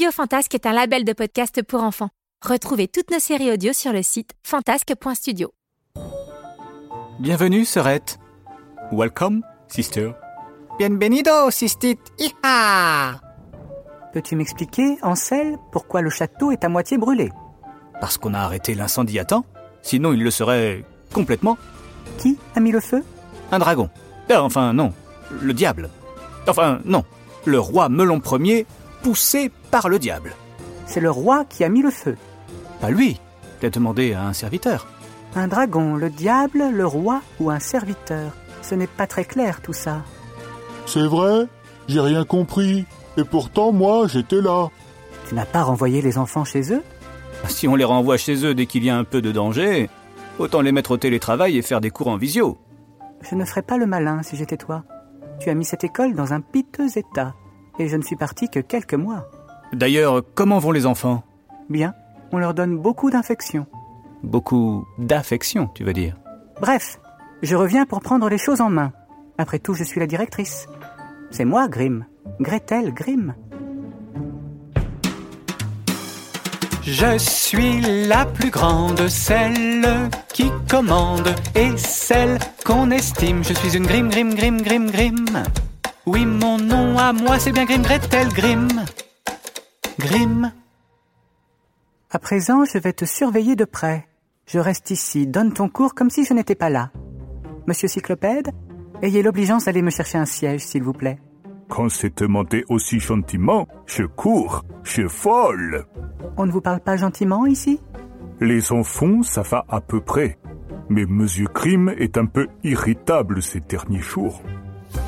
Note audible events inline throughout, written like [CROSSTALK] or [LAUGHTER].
Studio Fantasque est un label de podcast pour enfants. Retrouvez toutes nos séries audio sur le site fantasque.studio. Bienvenue, sœurette. Welcome, sister. Bienvenido, sistit. Iha Peux-tu m'expliquer, Ansel, pourquoi le château est à moitié brûlé? Parce qu'on a arrêté l'incendie à temps. Sinon, il le serait complètement. Qui a mis le feu? Un dragon. Euh, Enfin, non. Le diable. Enfin, non. Le roi Melon Ier, poussé par le diable. C'est le roi qui a mis le feu. Pas lui. T'as demandé à un serviteur. Un dragon, le diable, le roi ou un serviteur Ce n'est pas très clair tout ça. C'est vrai J'ai rien compris. Et pourtant, moi, j'étais là. Tu n'as pas renvoyé les enfants chez eux? Si on les renvoie chez eux dès qu'il y a un peu de danger, autant les mettre au télétravail et faire des cours en visio. Je ne ferais pas le malin si j'étais toi. Tu as mis cette école dans un piteux état. Et je ne suis parti que quelques mois. D'ailleurs, comment vont les enfants? Bien, on leur donne beaucoup d'infections. Beaucoup d'affection, tu veux dire? Bref, je reviens pour prendre les choses en main. Après tout, je suis la directrice. C'est moi, Grimm. Gretel Grimm. Je suis la plus grande, celle qui commande et celle qu'on estime. Je suis une Grimm, Grimm, Grimm, Grimm, Grimm. Oui, mon nom à moi, c'est bien Grimm, Gretel Grimm. Grimm. À présent, je vais te surveiller de près. Je reste ici, donne ton cours comme si je n'étais pas là. Monsieur Cyclopède, ayez l'obligeance d'aller me chercher un siège, s'il vous plaît. Quand c'est demandé aussi gentiment, je cours, je folle. On ne vous parle pas gentiment ici? Les enfants, ça va à peu près. Mais Monsieur Grimm est un peu irritable ces derniers jours.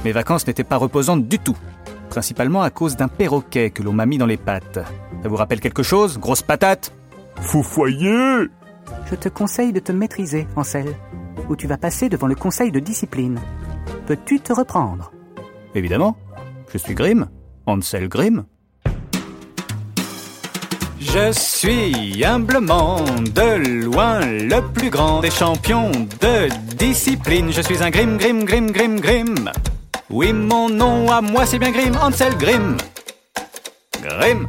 Mes vacances n'étaient pas reposantes du tout. Principalement à cause d'un perroquet que l'on m'a mis dans les pattes. Ça vous rappelle quelque chose Grosse patate? Foufoyer Je te conseille de te maîtriser, Ansel, ou tu vas passer devant le conseil de discipline. Peux-tu te reprendre? Évidemment. Je suis Grimm. Ansel Grimm. Je suis humblement de loin le plus grand des champions de discipline. Je suis un Grimm, Grimm, Grimm, Grimm, Grimm. Oui, mon nom à moi c'est bien Grimm, Ansel Grimm. Grimm.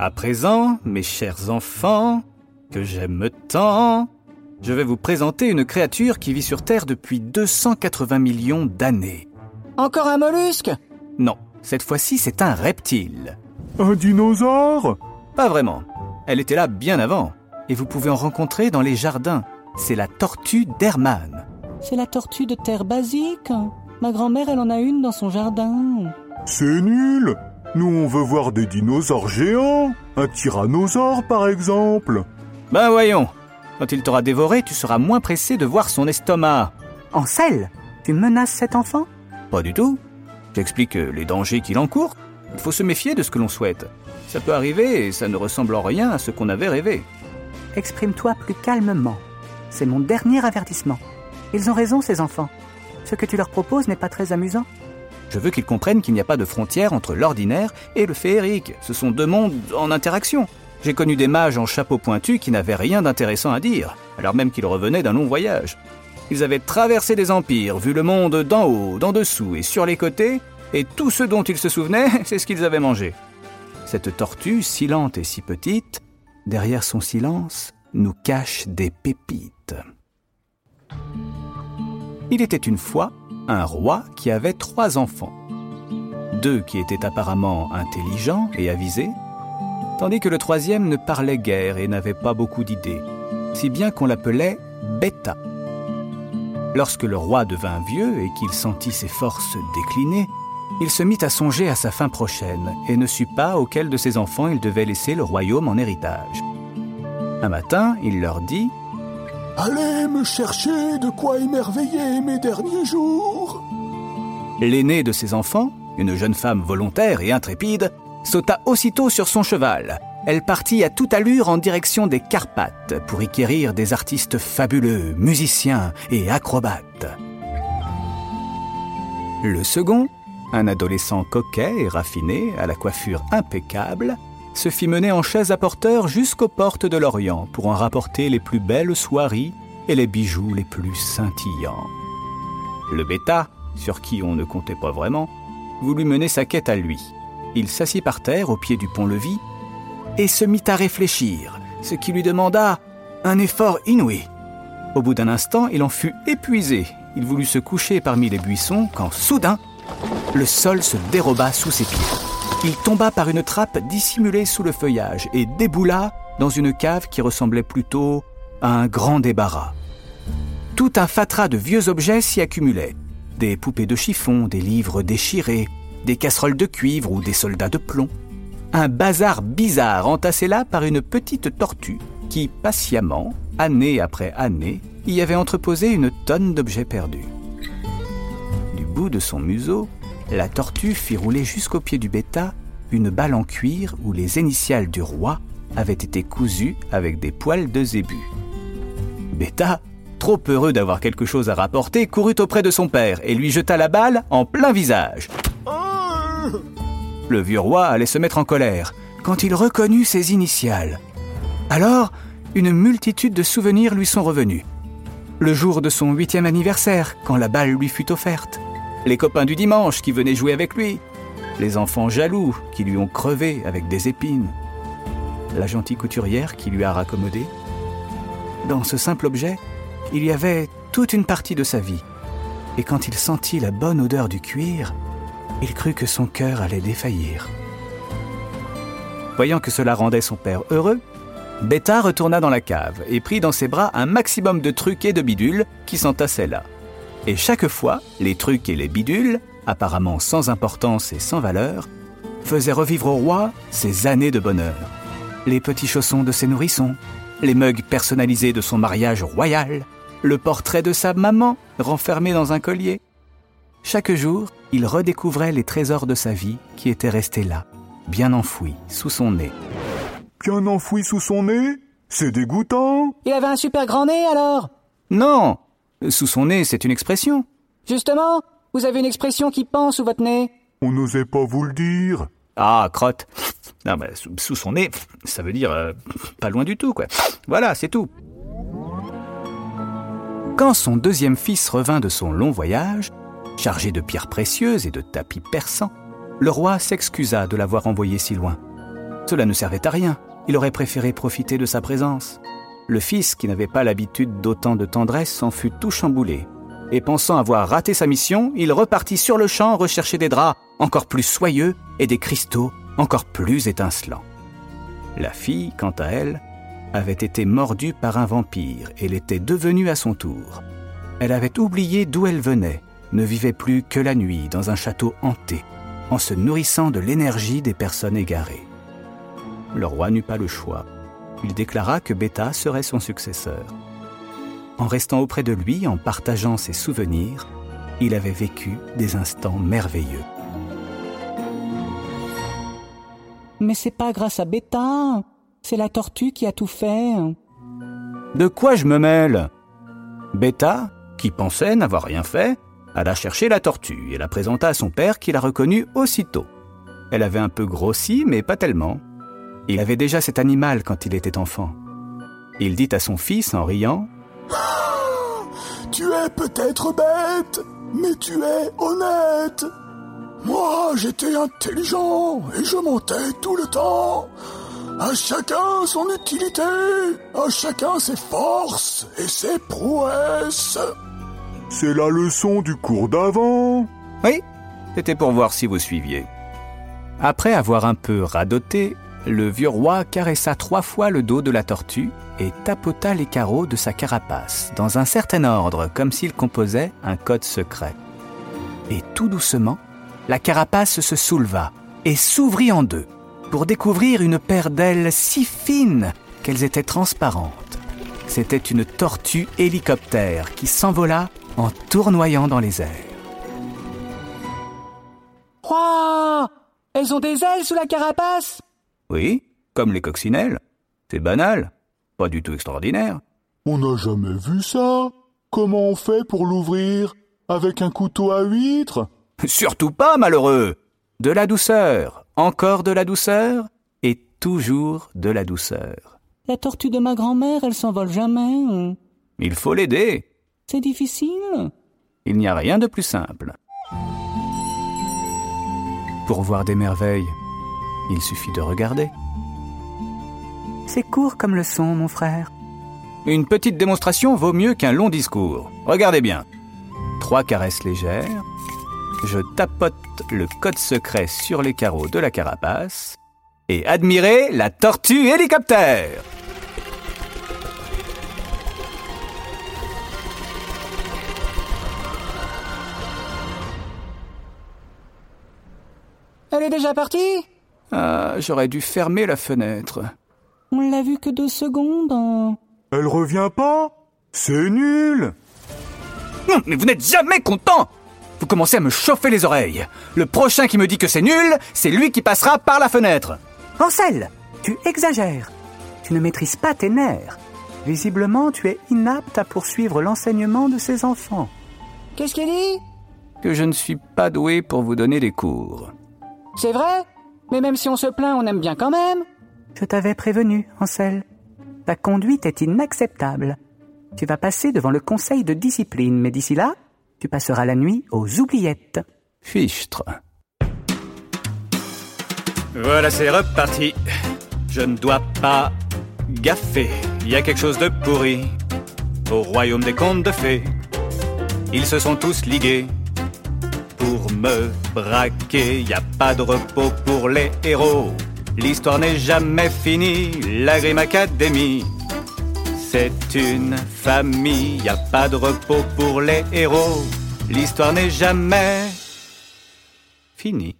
À présent, mes chers enfants, que j'aime tant, je vais vous présenter une créature qui vit sur Terre depuis 280 millions d'années. Encore un mollusque? Non, cette fois-ci c'est un reptile. Un dinosaure? Pas vraiment. Elle était là bien avant. Et vous pouvez en rencontrer dans les jardins. C'est la tortue d'Hermann. C'est la tortue de terre basique. Ma grand-mère, elle en a une dans son jardin. C'est nul Nous, on veut voir des dinosaures géants. Un tyrannosaure, par exemple. Ben voyons. Quand il t'aura dévoré, tu seras moins pressé de voir son estomac. Ansel, tu menaces cet enfant? Pas du tout. J'explique les dangers qu'il encourt. Il faut se méfier de ce que l'on souhaite. Ça peut arriver et ça ne ressemble en rien à ce qu'on avait rêvé. Exprime-toi plus calmement. C'est mon dernier avertissement. Ils ont raison, ces enfants. Ce que tu leur proposes n'est pas très amusant. Je veux qu'ils comprennent qu'il n'y a pas de frontière entre l'ordinaire et le féerique. Ce sont deux mondes en interaction. J'ai connu des mages en chapeau pointu qui n'avaient rien d'intéressant à dire, alors même qu'ils revenaient d'un long voyage. Ils avaient traversé des empires, vu le monde d'en haut, d'en dessous et sur les côtés, et tout ce dont ils se souvenaient, [LAUGHS] c'est ce qu'ils avaient mangé. Cette tortue, si lente et si petite, derrière son silence, nous cache des pépites. Il était une fois un roi qui avait trois enfants. Deux qui étaient apparemment intelligents et avisés, tandis que le troisième ne parlait guère et n'avait pas beaucoup d'idées, si bien qu'on l'appelait Bêta. Lorsque le roi devint vieux et qu'il sentit ses forces décliner, il se mit à songer à sa fin prochaine et ne sut pas auquel de ses enfants il devait laisser le royaume en héritage. Un matin, il leur dit Allez me chercher de quoi émerveiller mes derniers jours. L'aîné de ses enfants, une jeune femme volontaire et intrépide, sauta aussitôt sur son cheval. Elle partit à toute allure en direction des Carpates pour y quérir des artistes fabuleux, musiciens et acrobates. Le second, un adolescent coquet et raffiné, à la coiffure impeccable, se fit mener en chaise à porteur jusqu'aux portes de l'Orient pour en rapporter les plus belles soieries et les bijoux les plus scintillants. Le bêta, sur qui on ne comptait pas vraiment, voulut mener sa quête à lui. Il s'assit par terre au pied du pont-levis et se mit à réfléchir, ce qui lui demanda un effort inouï. Au bout d'un instant, il en fut épuisé. Il voulut se coucher parmi les buissons quand soudain, le sol se déroba sous ses pieds. Il tomba par une trappe dissimulée sous le feuillage et déboula dans une cave qui ressemblait plutôt à un grand débarras. Tout un fatras de vieux objets s'y accumulait. Des poupées de chiffon, des livres déchirés, des casseroles de cuivre ou des soldats de plomb. Un bazar bizarre entassé là par une petite tortue qui, patiemment, année après année, y avait entreposé une tonne d'objets perdus. Du bout de son museau, la tortue fit rouler jusqu'au pied du bêta une balle en cuir où les initiales du roi avaient été cousues avec des poils de zébu. Bêta, trop heureux d'avoir quelque chose à rapporter, courut auprès de son père et lui jeta la balle en plein visage. Le vieux roi allait se mettre en colère quand il reconnut ses initiales. Alors, une multitude de souvenirs lui sont revenus. Le jour de son huitième anniversaire, quand la balle lui fut offerte. Les copains du dimanche qui venaient jouer avec lui. Les enfants jaloux qui lui ont crevé avec des épines. La gentille couturière qui lui a raccommodé. Dans ce simple objet, il y avait toute une partie de sa vie. Et quand il sentit la bonne odeur du cuir, il crut que son cœur allait défaillir. Voyant que cela rendait son père heureux, Beta retourna dans la cave et prit dans ses bras un maximum de trucs et de bidules qui s'entassaient là. Et chaque fois, les trucs et les bidules, apparemment sans importance et sans valeur, faisaient revivre au roi ses années de bonheur. Les petits chaussons de ses nourrissons, les mugs personnalisés de son mariage royal, le portrait de sa maman renfermé dans un collier. Chaque jour, il redécouvrait les trésors de sa vie qui étaient restés là, bien enfouis sous son nez. Bien enfoui sous son nez? C'est dégoûtant Il avait un super grand nez alors? Non Sous son nez, c'est une expression. Justement, vous avez une expression qui pend sous votre nez. On n'osait pas vous le dire. Ah, crotte. Non, mais sous, sous son nez, ça veut dire euh, pas loin du tout, quoi. Voilà, c'est tout. Quand son deuxième fils revint de son long voyage, chargé de pierres précieuses et de tapis persans, le roi s'excusa de l'avoir envoyé si loin. Cela ne servait à rien, il aurait préféré profiter de sa présence. Le fils, qui n'avait pas l'habitude d'autant de tendresse, s'en fut tout chamboulé. Et pensant avoir raté sa mission, il repartit sur le champ rechercher des draps encore plus soyeux et des cristaux encore plus étincelants. La fille, quant à elle, avait été mordue par un vampire et l'était devenue à son tour. Elle avait oublié d'où elle venait, ne vivait plus que la nuit dans un château hanté, en se nourrissant de l'énergie des personnes égarées. Le roi n'eut pas le choix. Il déclara que Beta serait son successeur. En restant auprès de lui, en partageant ses souvenirs, il avait vécu des instants merveilleux. Mais c'est pas grâce à Beta. C'est la tortue qui a tout fait. De quoi je me mêle? Beta, qui pensait n'avoir rien fait, alla chercher la tortue et la présenta à son père qui la reconnut aussitôt. Elle avait un peu grossi, mais pas tellement. Il avait déjà cet animal quand il était enfant. Il dit à son fils en riant Tu es peut-être bête, mais tu es honnête. Moi, j'étais intelligent et je mentais tout le temps. À chacun son utilité, à chacun ses forces et ses prouesses. C'est la leçon du cours d'avant. Oui, c'était pour voir si vous suiviez. Après avoir un peu radoté, le vieux roi caressa trois fois le dos de la tortue et tapota les carreaux de sa carapace, dans un certain ordre, comme s'il composait un code secret. Et tout doucement, la carapace se souleva et s'ouvrit en deux, pour découvrir une paire d'ailes si fines qu'elles étaient transparentes. C'était une tortue hélicoptère qui s'envola en tournoyant dans les airs. Waouh Elles ont des ailes sous la carapace? Oui, comme les coccinelles. C'est banal, pas du tout extraordinaire. On n'a jamais vu ça. Comment on fait pour l'ouvrir Avec un couteau à huître? Surtout pas, malheureux. De la douceur, encore de la douceur, et toujours de la douceur. La tortue de ma grand-mère, elle s'envole jamais. Il faut l'aider. C'est difficile. Il n'y a rien de plus simple. Pour voir des merveilles, il suffit de regarder. C'est court comme le son, mon frère. Une petite démonstration vaut mieux qu'un long discours. Regardez bien. Trois caresses légères. Je tapote le code secret sur les carreaux de la carapace. Et admirez la tortue hélicoptère. Elle est déjà partie? Ah, j'aurais dû fermer la fenêtre. On l'a vu que deux secondes. hein. Elle revient pas? C'est nul Non, mais vous n'êtes jamais content Vous commencez à me chauffer les oreilles. Le prochain qui me dit que c'est nul, c'est lui qui passera par la fenêtre. Ansel, tu exagères. Tu ne maîtrises pas tes nerfs. Visiblement, tu es inapte à poursuivre l'enseignement de ces enfants. Qu'est-ce qu'il dit? Que je ne suis pas doué pour vous donner des cours. C'est vrai? Mais même si on se plaint, on aime bien quand même. Je t'avais prévenu, Ansel. Ta conduite est inacceptable. Tu vas passer devant le conseil de discipline, mais d'ici là, tu passeras la nuit aux oubliettes. Fichtre. Voilà, c'est reparti. Je ne dois pas gaffer. Il y a quelque chose de pourri au royaume des contes de fées. Ils se sont tous ligués pour me braquer. Y a pas de repos pour les héros. L'histoire n'est jamais finie. La Grim Academy. C'est une famille. Y a pas de repos pour les héros. L'histoire n'est jamais finie.